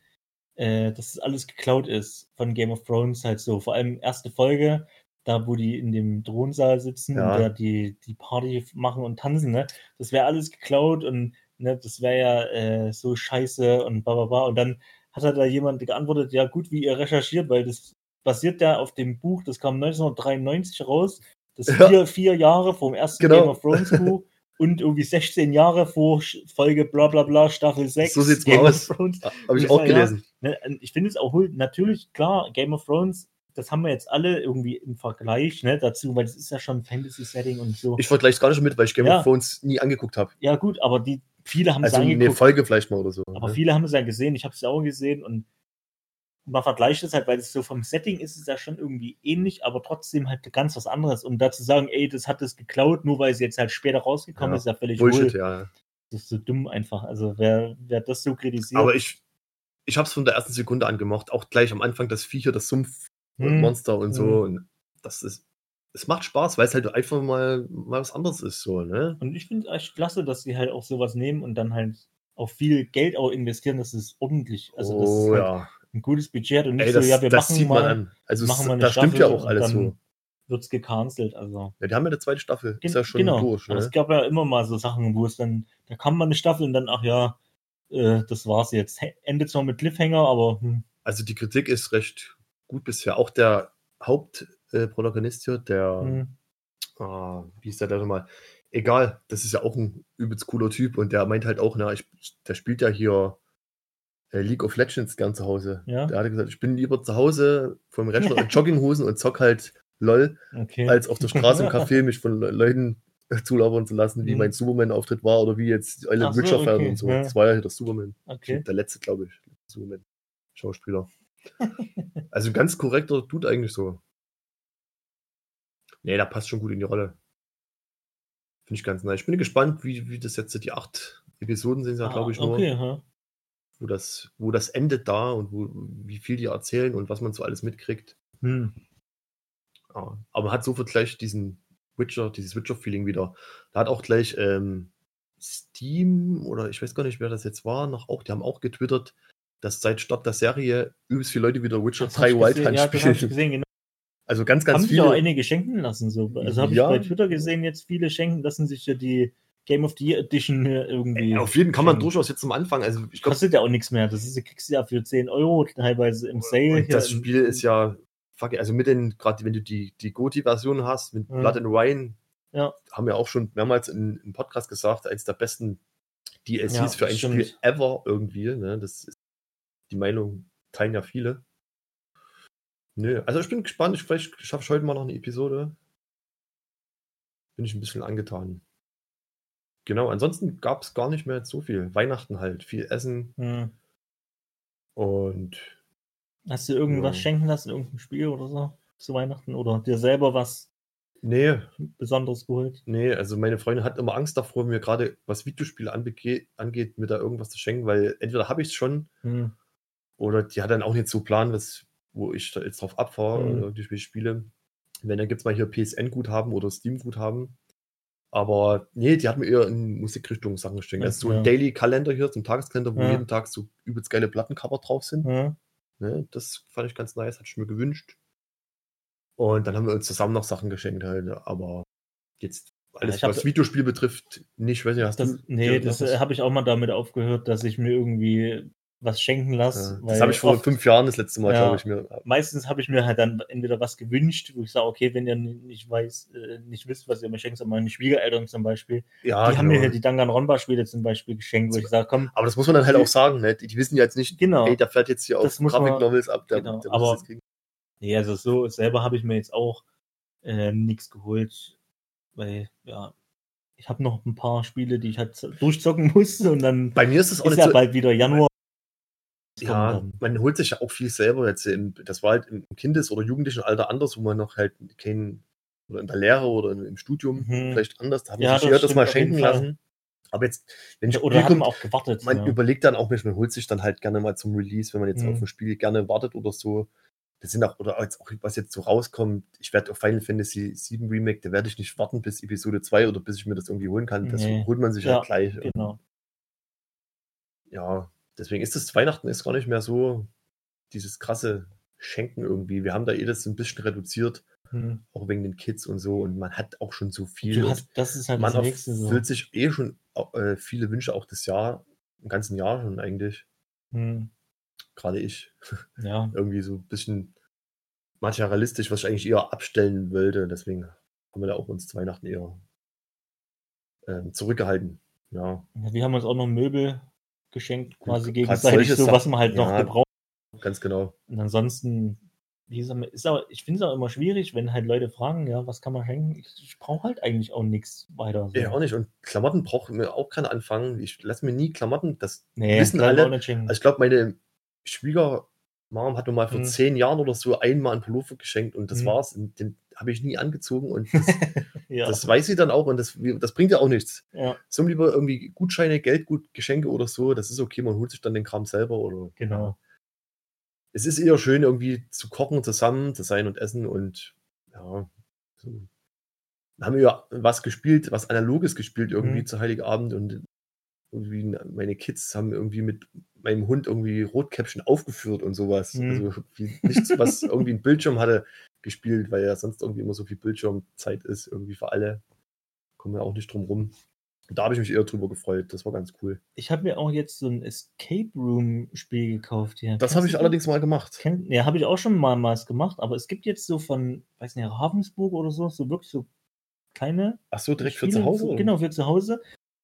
äh, dass das alles geklaut ist von Game of Thrones halt so. Vor allem erste Folge, da wo die in dem Thronsaal sitzen Ja. und da die, die Party machen und tanzen, ne? Das wäre alles geklaut und ne, das wäre ja äh, so scheiße und bla bla bla. Und dann hat er da jemand geantwortet, ja gut, wie ihr recherchiert, weil das basiert ja auf dem Buch, das kam 1993 raus. Das Ja. vier, vier Jahre vom ersten Genau. Game of Thrones Buch und irgendwie 16 Jahre vor Folge bla bla bla, Staffel 6. So sieht's Game mal aus. Thrones. Habe ich auch sag, ja. gelesen. Ne, ich finde es auch. Natürlich, klar, Game of Thrones, das haben wir jetzt alle irgendwie im Vergleich ne, dazu, weil das ist ja schon Fantasy-Setting und so. Ich vergleiche es gar nicht mit, weil ich Game Ja. of Thrones nie angeguckt habe. ja, gut, aber die viele haben Also es eine angeguckt. Folge vielleicht mal oder so. aber ne? viele haben es ja gesehen. Ich habe es ja auch gesehen und man vergleicht es halt, weil es so vom Setting ist es ja schon irgendwie ähnlich, aber trotzdem halt ganz was anderes. Und dazu sagen, ey, das hat es geklaut, nur weil es jetzt halt später rausgekommen Ja, ist, ist ja völlig Bullshit, wohl. ja. Das ist so dumm einfach. Also wer, wer das so kritisiert. Aber ich, ich habe es von der ersten Sekunde angemocht. Auch gleich am Anfang das Viecher, das Sumpfmonster Hm. und so. Und das ist, es macht Spaß, weil es halt einfach mal, mal was anderes ist, so, ne? Und ich finde es echt klasse, dass sie halt auch sowas nehmen und dann halt auch viel Geld auch investieren, das ist ordentlich. Also das oh ist halt ja. ein gutes Budget und nicht Ey, das, so, ja, wir das machen mal. Also machen es, mal eine da stimmt ja auch alles dann so. wird's gecancelt. Also Ja, die haben ja eine zweite Staffel. Ist Gen- ja schon genau. durch. Aber Ne? es gab ja immer mal so Sachen, wo es dann, da kam mal eine Staffel und dann, ach ja, äh, das war's jetzt. Endet zwar mit Cliffhanger, aber hm, Also die Kritik ist recht gut bisher. Auch der Hauptprotagonist hier, der, hm, ah, wie ist der da nochmal? Egal, das ist ja auch ein übelst cooler Typ und der meint halt auch, na, ich, der spielt ja hier äh, League of Legends gern zu Hause. Ja. Der hatte gesagt, ich bin lieber zu Hause vom Rechner in Jogginghosen und zock halt LOL, okay. als auf der Straße im Café mich von Le Leuten zulabern zu lassen, wie Mhm. mein Superman-Auftritt war oder wie jetzt alle so, Witcher-Fan okay, und so. ja. Das war ja hier der Superman. okay. Der letzte, glaube ich. Superman-Schauspieler. also ein ganz korrekter Dude eigentlich so. Nee, der passt schon gut in die Rolle. Finde ich ganz nice. Ich bin gespannt, wie, wie das jetzt die acht Episoden sind, ja, Ah, glaube ich, nur. okay, ha. Wo das, wo das endet da und wo, wie viel die erzählen und was man so alles mitkriegt. hm. Ja. Aber man hat sofort gleich diesen Witcher, dieses Witcher-Feeling wieder. Da hat auch gleich ähm, Steam oder ich weiß gar nicht, wer das jetzt war, noch auch, die haben auch getwittert, dass seit Start der Serie übelst viele Leute wieder Witcher Das hab 3 ich Wild Hunt ja, das hab ich spielen. gesehen, genau. Also ganz, ganz haben sich auch viele. einige schenken lassen. So. Also habe Ja. ich bei Twitter gesehen, jetzt viele schenken lassen sich ja die Game of the Year Edition äh, irgendwie. Ey, Auf jeden kann man durchaus jetzt zum Anfang. Also ich glaube, Kostet ja auch nichts mehr. Das ist, du kriegst du ja für 10 Euro teilweise im Sale. das Spiel ist ja, fuck, also mit den, gerade wenn du die, die Goti-Version hast, mit Mhm. Blood and Wine, Ja. haben wir auch schon mehrmals in, im Podcast gesagt, eins der besten DLCs Ja, für ein stimmt. Spiel ever irgendwie. Ne? Das ist die Meinung teilen ja viele. Nö, also ich bin gespannt. Ich, vielleicht schaffe ich heute mal noch eine Episode. Bin ich ein bisschen angetan. Genau, ansonsten gab es gar nicht mehr so viel. Weihnachten halt, viel Essen Hm. und Hast du irgendwas Ja. schenken lassen, irgendein Spiel oder so zu Weihnachten? Oder dir selber was nee, Besonderes geholt? nee, also meine Freundin hat immer Angst davor, mir gerade was Videospiele angeht, mir da irgendwas zu schenken, weil entweder habe ich es schon Hm. oder die hat dann auch nicht so Plan, was, wo ich jetzt drauf abfahre Mhm. oder irgendwelche Spiele. Wenn dann gibt es mal hier PSN-Guthaben oder Steam-Guthaben. Aber nee, die hat mir eher in Musikrichtung Sachen geschenkt. Ist so Ja. ein Daily-Kalender hier, so ein Tageskalender, wo Ja. jeden Tag so übelst geile Plattencover drauf sind. Ja. Ne? Das fand ich ganz nice, hatte ich mir gewünscht. Und dann haben wir uns zusammen noch Sachen geschenkt halt, aber jetzt alles, ich was Videospiel betrifft, nicht. Weiß nicht, hast Das, du nee, das habe ich auch mal damit aufgehört, dass ich mir irgendwie was schenken lasse. Ja, das habe ich vor oft- fünf Jahren das letzte Mal, Ja. glaube ich, mir. meistens habe ich mir halt dann entweder was gewünscht, wo ich sage, okay, wenn ihr nicht weiß, äh, nicht wisst, was ihr mir schenkt, sondern meine Schwiegereltern zum Beispiel, Ja, die haben mir genau. halt die Danganronpa-Spiele zum Beispiel geschenkt, wo ich sage, komm, Aber das muss man dann halt auch sagen, ne? Die, die wissen ja jetzt nicht, Genau. ey, der fährt jetzt hier Das auf muss man- Grafik-Novels ab, der, genau, der muss aber- nee, also so selber habe ich mir jetzt auch äh, nichts geholt, weil, ja, ich habe noch ein paar Spiele, die ich halt durchzocken muss und dann Bei mir ist es auch ist ja so. bald wieder Januar. Ja, man holt sich ja auch viel selber jetzt. Im, das war halt im Kindes- oder Jugendlichenalter anders, wo man noch halt kein, oder in der Lehre oder im Studium Mhm. vielleicht anders. Da haben Ja, sich das das mal schenken lassen. Aber jetzt, wenn ein Oder kommt, auch gewartet. man ja. überlegt dann auch nicht, man holt sich dann halt gerne mal zum Release, wenn man jetzt Mhm. auf ein Spiel gerne wartet oder so. Das sind auch, oder jetzt auch, was jetzt so rauskommt, ich werde auf Final Fantasy 7 Remake, da werde ich nicht warten bis Episode 2 oder bis ich mir das irgendwie holen kann. Das Nee. holt man sich Ja, halt gleich. Genau. Ja, deswegen ist das Weihnachten ist gar nicht mehr so dieses krasse Schenken irgendwie. Wir haben da eh das ein bisschen reduziert, Hm. auch wegen den Kids und so. Und man hat auch schon so viel. Du hast, das ist halt man das nächste so. erfüllt sich eh schon äh, viele Wünsche auch das Jahr, im ganzen Jahr schon eigentlich. Hm. Gerade ich. Ja, irgendwie so ein bisschen materialistisch, was ich eigentlich eher abstellen wollte. Deswegen haben wir da auch uns zu Weihnachten eher ähm, zurückgehalten. Ja, Ja, wir haben uns auch noch Möbel geschenkt, quasi gegenseitig, so was man halt noch ja. gebraucht. ganz genau. Und ansonsten, wie gesagt, ist auch, ich finde es auch immer schwierig, wenn halt Leute fragen, ja, was kann man schenken? Ich, ich brauche halt eigentlich auch nichts weiter. So. Ja, auch nicht. Und Klamotten braucht mir auch keiner anfangen. Ich lasse mir nie Klamotten. Das nee, wissen alle. Also ich glaube, meine Schwiegermom hat mir mal vor Mhm. zehn Jahren oder so einmal einen Pullover geschenkt und das Mhm. war's. Den habe ich nie angezogen und das, ja, das weiß sie dann auch und das, das bringt ja auch nichts. ja, So lieber irgendwie Gutscheine, Geldgut, Geschenke oder so, das ist okay, man holt sich dann den Kram selber oder. genau. Es ist eher schön, irgendwie zu kochen, zusammen zu sein und essen und ja. So. Haben wir ja was gespielt, was Analoges gespielt, irgendwie Mhm. zu Heiligabend und irgendwie meine Kids haben irgendwie mit meinem Hund irgendwie Rotkäppchen aufgeführt und sowas. Mhm. Also wie nichts, was irgendwie einen Bildschirm hatte, gespielt, weil ja sonst irgendwie immer so viel Bildschirmzeit ist, irgendwie für alle. Kommen wir auch nicht drum rum. Da habe ich mich eher drüber gefreut. Das war ganz cool. Ich habe mir auch jetzt so ein Escape Room Spiel gekauft hier. Das habe ich allerdings mal gemacht. Kennt, ja, habe ich auch schon mal gemacht, aber es gibt jetzt so von, weiß nicht, Ravensburg oder so, so wirklich so kleine Ach so, direkt für Spiele, zu Hause? oder? Genau, für zu Hause.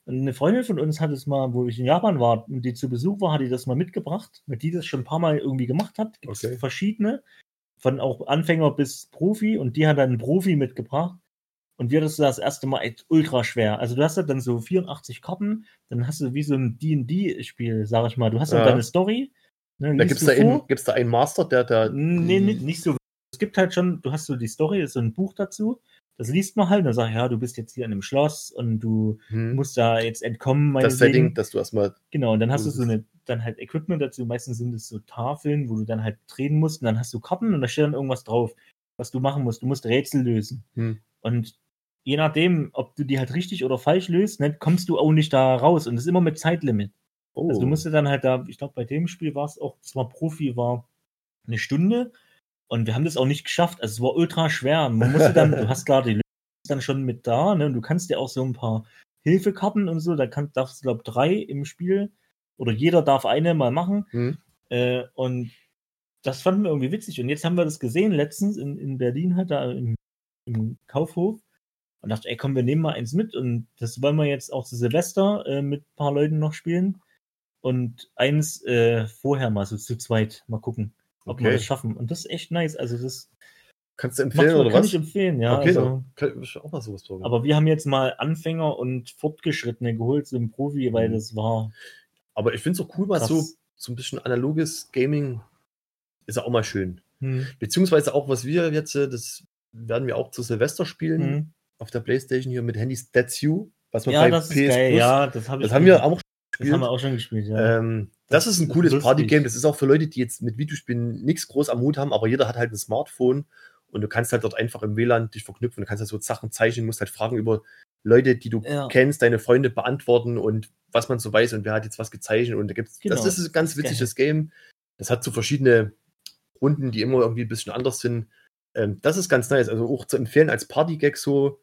Eine Freundin von uns hat es mal, wo ich in Japan war und die zu Besuch war, hat die das mal mitgebracht, weil die das schon ein paar Mal irgendwie gemacht hat. Gibt Okay. verschiedene, von auch Anfänger bis Profi und die hat dann einen Profi mitgebracht. Und wir das das erste Mal echt ultra schwer. Also du hast halt dann so 84 Karten, dann hast du wie so ein D&D-Spiel, sag ich mal. Du hast dann Ja. deine Story. Ne, Da liest gibt es du da, einen- gibt's da einen Master, der da. Nee, nicht, nicht so. Es gibt halt schon, du hast so die Story, ist so ein Buch dazu. Das liest man halt, dann sag ich, ja, du bist jetzt hier in einem Schloss und du Hm, musst da jetzt entkommen, das. Setting, dass du erstmal. Genau, und dann hast du so du eine, dann halt Equipment dazu. Meistens sind es so Tafeln, wo du dann halt drehen musst und dann hast du Karten und da steht dann irgendwas drauf, was du machen musst. Du musst Rätsel lösen. Hm. Und je nachdem, ob du die halt richtig oder falsch löst, ne, kommst du auch nicht da raus. Und das ist immer mit Zeitlimit. Oh, Also du musst dir dann halt da, ich glaube, bei dem Spiel war es auch, zwar Profi war eine Stunde und wir haben das auch nicht geschafft. Also es war ultra schwer. Man musste dann, du hast klar die Lösung dann schon mit da, ne? Und du kannst dir auch so ein paar Hilfekarten und so, da kann, darfst du, glaube drei im Spiel oder jeder darf eine mal machen. Hm. Äh, und das fanden wir irgendwie witzig. Und jetzt haben wir das gesehen, letztens in, in Berlin halt da im, im Kaufhof. Und dachte, ey, komm, wir nehmen mal eins mit. Und das wollen wir jetzt auch zu Silvester äh, mit ein paar Leuten noch spielen. Und eins äh, vorher mal so zu zweit mal gucken, ob wir Okay. das schaffen. Und das ist echt nice. Also das Kannst du empfehlen oder kann was? ich empfehlen, ja. okay, also, kann ich auch mal sowas probieren. aber wir haben jetzt mal Anfänger und Fortgeschrittene geholt, im Profi, weil Mhm. das war Aber ich finde es auch cool, mal so, so ein bisschen analoges Gaming ist ja auch mal schön. Hm. Beziehungsweise auch, was wir jetzt, äh, das werden wir auch zu Silvester spielen, Hm. auf der Playstation hier mit Handys That's You, was man Ja, bei das ist PS geil. Plus, Ja, das ich das haben wir auch Das gespielt. haben wir auch schon gespielt, ja. Ähm, das, ist ein cooles. Partygame. Das ist auch für Leute, die jetzt mit Videospielen nichts groß am Hut haben, aber jeder hat halt ein Smartphone und du kannst halt dort einfach im WLAN dich verknüpfen. Du kannst halt so Sachen zeichnen, musst halt Fragen über Leute, die du Ja. kennst, deine Freunde beantworten und was man so weiß und wer hat jetzt was gezeichnet und da gibt's, Genau, das ist ein ganz witziges Game. Das hat so verschiedene Runden, die immer irgendwie ein bisschen anders sind. Ähm, das ist ganz nice. Also auch zu empfehlen als Party-Gag so.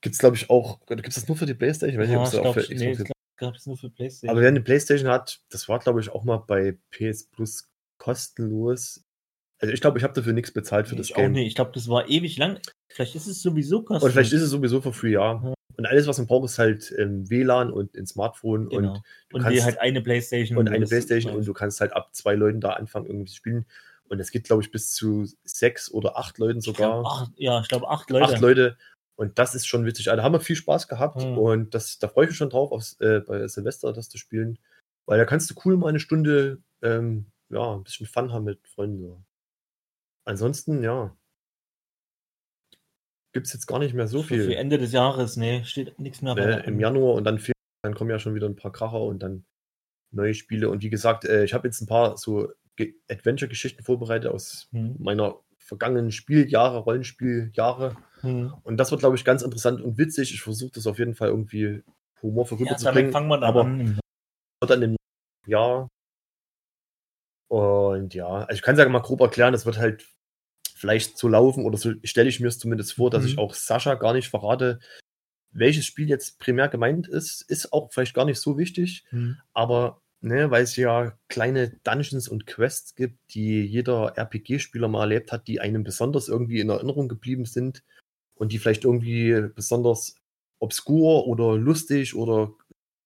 Gibt es, glaube ich, auch. Gibt es das nur für die Playstation? Ich weiß nicht, Ja, ob es auch für nee, Xbox gibt. Gab es nur für PlayStation. Aber wer eine Playstation hat, das war, glaube ich, auch mal bei PS Plus kostenlos. Also ich glaube, ich habe dafür nichts bezahlt für Nee, das ich auch Game. nicht. Ich glaube, das war ewig lang. Vielleicht ist es sowieso kostenlos. Und vielleicht ist es sowieso für free, ja. Ja. Und alles, was man braucht, ist halt ähm, WLAN und ein Smartphone Genau. und du und kannst- halt eine Playstation. und eine Playstation und du kannst halt ab zwei Leuten da anfangen, irgendwie zu spielen. Und es geht, glaube ich, bis zu sechs oder acht Leuten Ich sogar. glaub, acht, ja, ich glaube acht Leute. acht Leute. Und das ist schon witzig. Also, da haben wir viel Spaß gehabt Mhm. und das, da freue ich mich schon drauf, aufs, äh, bei Silvester das zu spielen. Weil da kannst du cool mal eine Stunde ähm, ja, ein bisschen Fun haben mit Freunden. So. Ansonsten, ja. Gibt es jetzt gar nicht mehr so Für- Für viel. Ende des Jahres, nee, steht nichts mehr. äh, Im an. Januar und dann, dann kommen ja schon wieder ein paar Kracher und dann neue Spiele. Und wie gesagt, äh, ich habe jetzt ein paar so Ge- Adventure-Geschichten vorbereitet aus Hm. meiner vergangenen Spieljahre, Rollenspieljahre. Hm. Und das wird, glaube ich, ganz interessant und witzig. Ich versuche das auf jeden Fall irgendwie humorvoll Ja, damit rüberzubringen. fangen wir dann aber an. wird dann im Jahr. Und ja, also ich kann es ja mal grob erklären, das wird halt vielleicht so laufen oder so stelle ich mir es zumindest vor, dass Mhm. ich auch Sascha gar nicht verrate, welches Spiel jetzt primär gemeint ist, ist auch vielleicht gar nicht so wichtig, Hm. aber ne, weil es ja kleine Dungeons und Quests gibt, die jeder RPG-Spieler mal erlebt hat, die einem besonders irgendwie in Erinnerung geblieben sind und die vielleicht irgendwie besonders obskur oder lustig oder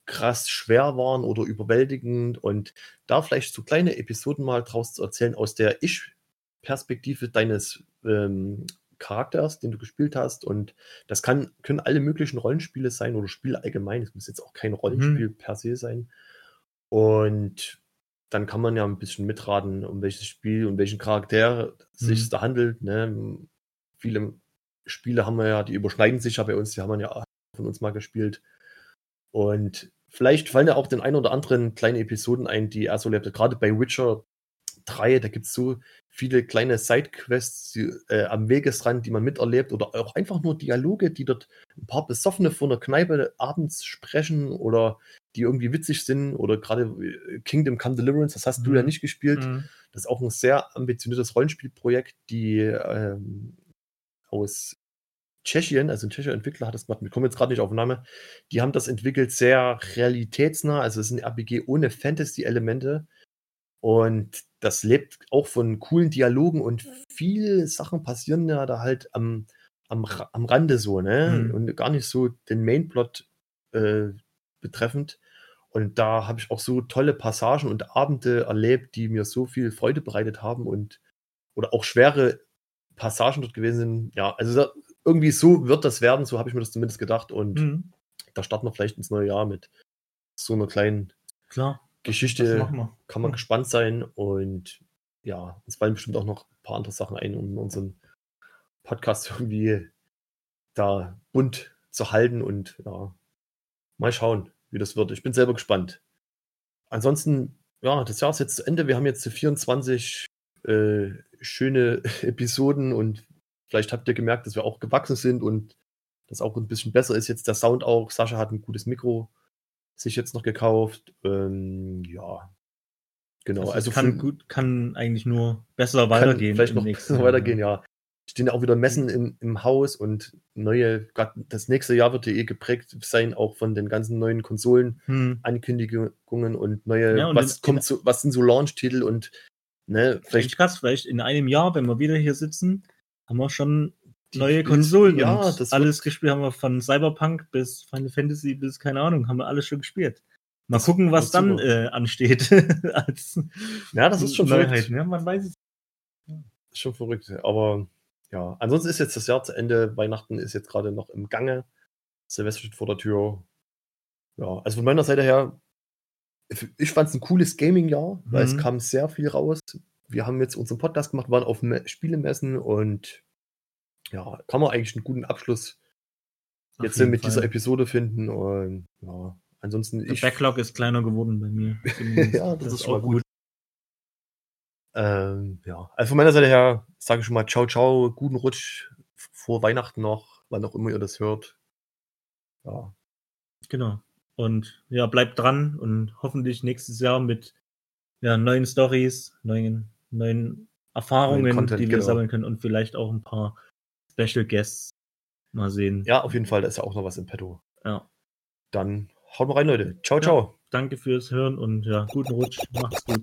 krass schwer waren oder überwältigend und da vielleicht so kleine Episoden mal draus zu erzählen aus der Ich-Perspektive deines ähm, Charakters, den du gespielt hast und das kann, können alle möglichen Rollenspiele sein oder Spiele allgemein, es muss jetzt auch kein Rollenspiel per se sein und dann kann man ja ein bisschen mitraten, um welches Spiel und welchen Charakter sich Mhm. da handelt. Ne? Viele Spiele haben wir ja, die überschneiden sich ja bei uns, die haben wir ja von uns mal gespielt. Und vielleicht fallen ja auch den ein oder anderen kleine Episoden ein, die er so erlebt hat. Gerade bei Witcher 3, da gibt es so viele kleine Sidequests die, äh, am Wegesrand, die man miterlebt. Oder auch einfach nur Dialoge, die dort ein paar Besoffene vor einer Kneipe abends sprechen oder die irgendwie witzig sind. Oder gerade äh, Kingdom Come Deliverance, das hast du Mhm. ja nicht gespielt. Hm. Das ist auch ein sehr ambitioniertes Rollenspielprojekt, die ähm, aus Tschechien, also ein tschechischer Entwickler hat das gemacht, wir kommen jetzt gerade nicht auf den Namen, die haben das entwickelt sehr realitätsnah, also es ist ein RPG ohne Fantasy-Elemente und das lebt auch von coolen Dialogen und viele Sachen passieren ja da halt am, am, am Rande so, ne? Mhm. Und gar nicht so den Mainplot äh, betreffend. Und da habe ich auch so tolle Passagen und Abende erlebt, die mir so viel Freude bereitet haben und oder auch schwere Passagen dort gewesen sind. Ja, also da, irgendwie so wird das werden, so habe ich mir das zumindest gedacht. Und Hm. da starten wir vielleicht ins neue Jahr mit so einer kleinen Klar, Geschichte. Kann man Hm. gespannt sein. Und ja, uns fallen bestimmt auch noch ein paar andere Sachen ein, um unseren Podcast irgendwie da bunt zu halten. Und ja, mal schauen, wie das wird. Ich bin selber gespannt. Ansonsten, ja, das Jahr ist jetzt zu Ende. Wir haben jetzt 24 äh, schöne Episoden und vielleicht habt ihr gemerkt, dass wir auch gewachsen sind und das auch ein bisschen besser ist jetzt der Sound auch. Sascha hat ein gutes Mikro sich jetzt noch gekauft. Ähm, ja, genau. Also, Also, kann für- gut, kann eigentlich nur besser weitergehen. Vielleicht noch nächsten besser weitergehen, ne? ja. Stehen ja auch wieder Messen im, im Haus und neue, das nächste Jahr wird ja eh geprägt sein, auch von den ganzen neuen Konsolen. Hm. Ankündigungen und neue, Ja, und was in- kommt in- so, was sind so Launch-Titel und ne, vielleicht krass, vielleicht in einem Jahr, wenn wir wieder hier sitzen, haben wir schon neue Konsolen. ja, das alles gespielt haben wir von Cyberpunk bis Final Fantasy bis keine Ahnung, haben wir alles schon gespielt. Mal gucken, was dann äh, ansteht. ja, das ist schon Neuheit, verrückt. ne? Man weiß es. Ist schon verrückt. Aber ja, ansonsten ist jetzt das Jahr zu Ende. Weihnachten ist jetzt gerade noch im Gange. Silvester steht vor der Tür. Ja, also von meiner Seite her, ich fand es ein cooles Gaming-Jahr, weil es Mhm. kam sehr viel raus. Wir haben jetzt unseren Podcast gemacht, waren auf Me Spielemessen und ja, kann man eigentlich einen guten Abschluss Auf jetzt mit dieser Fall. Episode finden. Und ja, ansonsten Der ich. Backlog ist kleiner geworden bei mir. Ja, das ist schon auch gut. Ähm, ja, also von meiner Seite her sage ich schon mal ciao, ciao, guten Rutsch vor Weihnachten noch, wann auch immer ihr das hört. Ja. Genau. Und ja, bleibt dran und hoffentlich nächstes Jahr mit ja, neuen Stories, neuen, neuen Erfahrungen, Content, die wir genau. sammeln können und vielleicht auch ein paar Special Guests. Mal sehen. Ja, auf jeden Fall, da ist ja auch noch was im Petto. Ja. Dann haut mal rein, Leute. Ciao, ciao. danke fürs Hören und ja, guten Rutsch. Macht's gut.